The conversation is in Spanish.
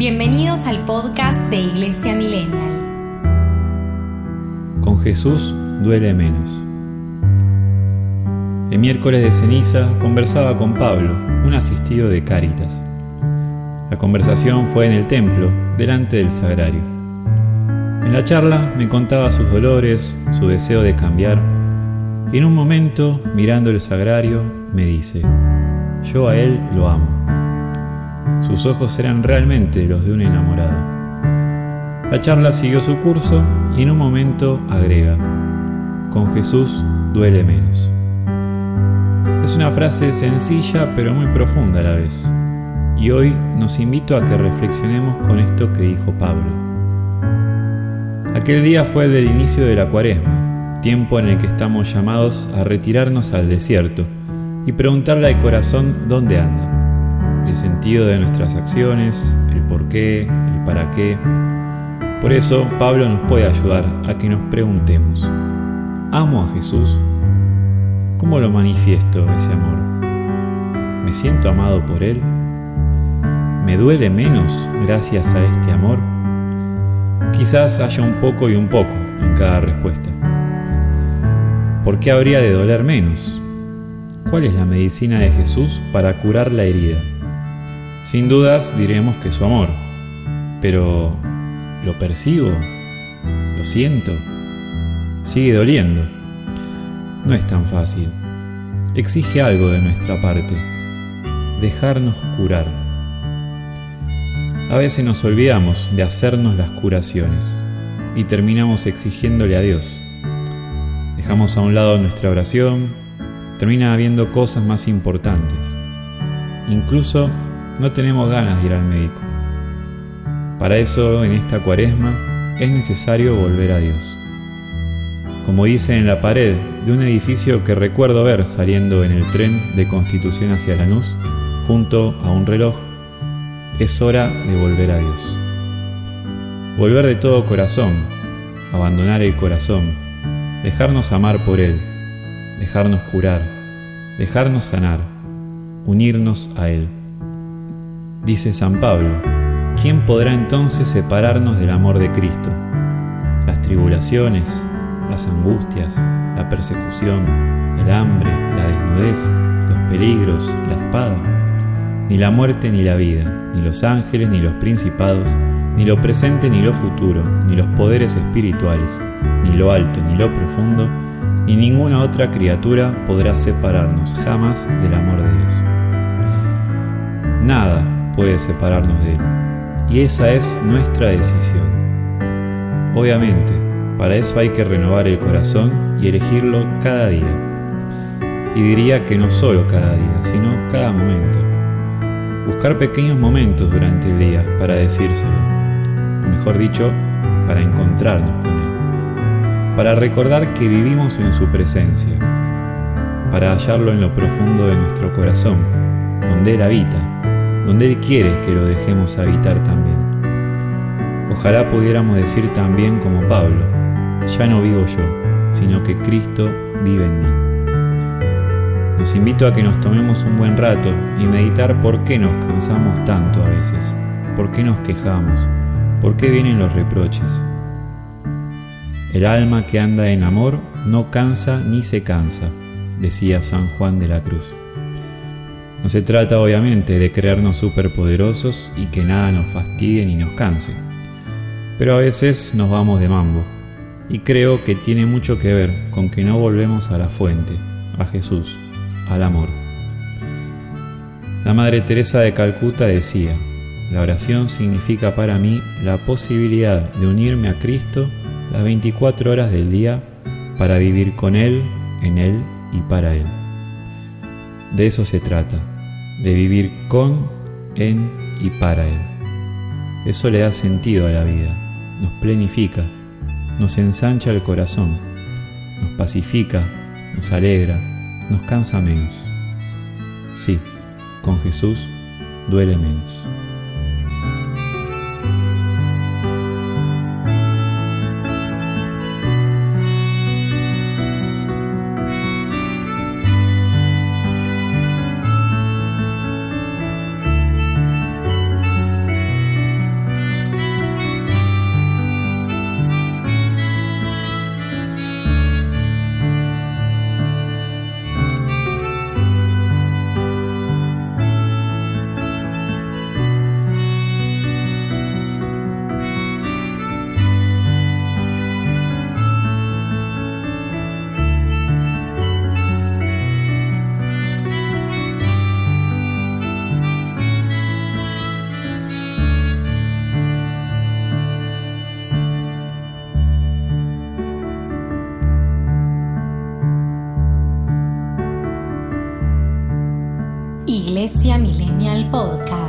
Bienvenidos al podcast de Iglesia Millennial. Con Jesús duele menos. El miércoles de ceniza conversaba con Pablo, un asistido de Cáritas. La conversación fue en el templo, delante del sagrario. En la charla me contaba sus dolores, su deseo de cambiar, y en un momento, mirando el sagrario, me dice, yo a él lo amo. Sus ojos eran realmente los de un enamorado. La charla siguió su curso y en un momento agrega, con Jesús duele menos. Es una frase sencilla pero muy profunda a la vez. Y hoy nos invito a que reflexionemos con esto que dijo Pablo. Aquel día fue el del inicio de la cuaresma, tiempo en el que estamos llamados a retirarnos al desierto y preguntarle al corazón dónde anda el sentido de nuestras acciones, el por qué, el para qué. Por eso Pablo nos puede ayudar a que nos preguntemos, ¿amo a Jesús? ¿Cómo lo manifiesto ese amor? ¿Me siento amado por Él? ¿Me duele menos gracias a este amor? Quizás haya un poco y un poco en cada respuesta. ¿Por qué habría de doler menos? ¿Cuál es la medicina de Jesús para curar la herida? Sin dudas diremos que su amor, pero ¿lo percibo? ¿Lo siento? Sigue doliendo. No es tan fácil. Exige algo de nuestra parte. Dejarnos curar. A veces nos olvidamos de hacernos las curaciones y terminamos exigiéndole a Dios. Dejamos a un lado nuestra oración, termina habiendo cosas más importantes. Incluso no tenemos ganas de ir al médico. Para eso, en esta cuaresma, es necesario volver a Dios. Como dice en la pared de un edificio que recuerdo ver saliendo en el tren de Constitución hacia Lanús, junto a un reloj, es hora de volver a Dios. Volver de todo corazón, abandonar el corazón, dejarnos amar por Él, dejarnos curar, dejarnos sanar, unirnos a Él. Dice San Pablo, ¿quién podrá entonces separarnos del amor de Cristo? Las tribulaciones, las angustias, la persecución, el hambre, la desnudez, los peligros, la espada. Ni la muerte ni la vida, ni los ángeles ni los principados, ni lo presente ni lo futuro, ni los poderes espirituales, ni lo alto ni lo profundo, ni ninguna otra criatura podrá separarnos jamás del amor de Dios. Nada puede separarnos de Él. Y esa es nuestra decisión. Obviamente, para eso hay que renovar el corazón y elegirlo cada día. Y diría que no solo cada día, sino cada momento. Buscar pequeños momentos durante el día para decírselo. Mejor dicho, para encontrarnos con Él. Para recordar que vivimos en su presencia. Para hallarlo en lo profundo de nuestro corazón, donde Él habita donde Él quiere que lo dejemos habitar también. Ojalá pudiéramos decir también como Pablo, ya no vivo yo, sino que Cristo vive en mí. Los invito a que nos tomemos un buen rato y meditar por qué nos cansamos tanto a veces, por qué nos quejamos, por qué vienen los reproches. El alma que anda en amor no cansa ni se cansa, decía San Juan de la Cruz. No se trata obviamente de creernos superpoderosos y que nada nos fastidie ni nos canse, pero a veces nos vamos de mambo y creo que tiene mucho que ver con que no volvemos a la fuente, a Jesús, al amor. La Madre Teresa de Calcuta decía, la oración significa para mí la posibilidad de unirme a Cristo las 24 horas del día para vivir con Él, en Él y para Él. De eso se trata, de vivir con, en y para Él. Eso le da sentido a la vida, nos plenifica, nos ensancha el corazón, nos pacifica, nos alegra, nos cansa menos. Sí, con Jesús duele menos. Iglesia Millennial Podcast.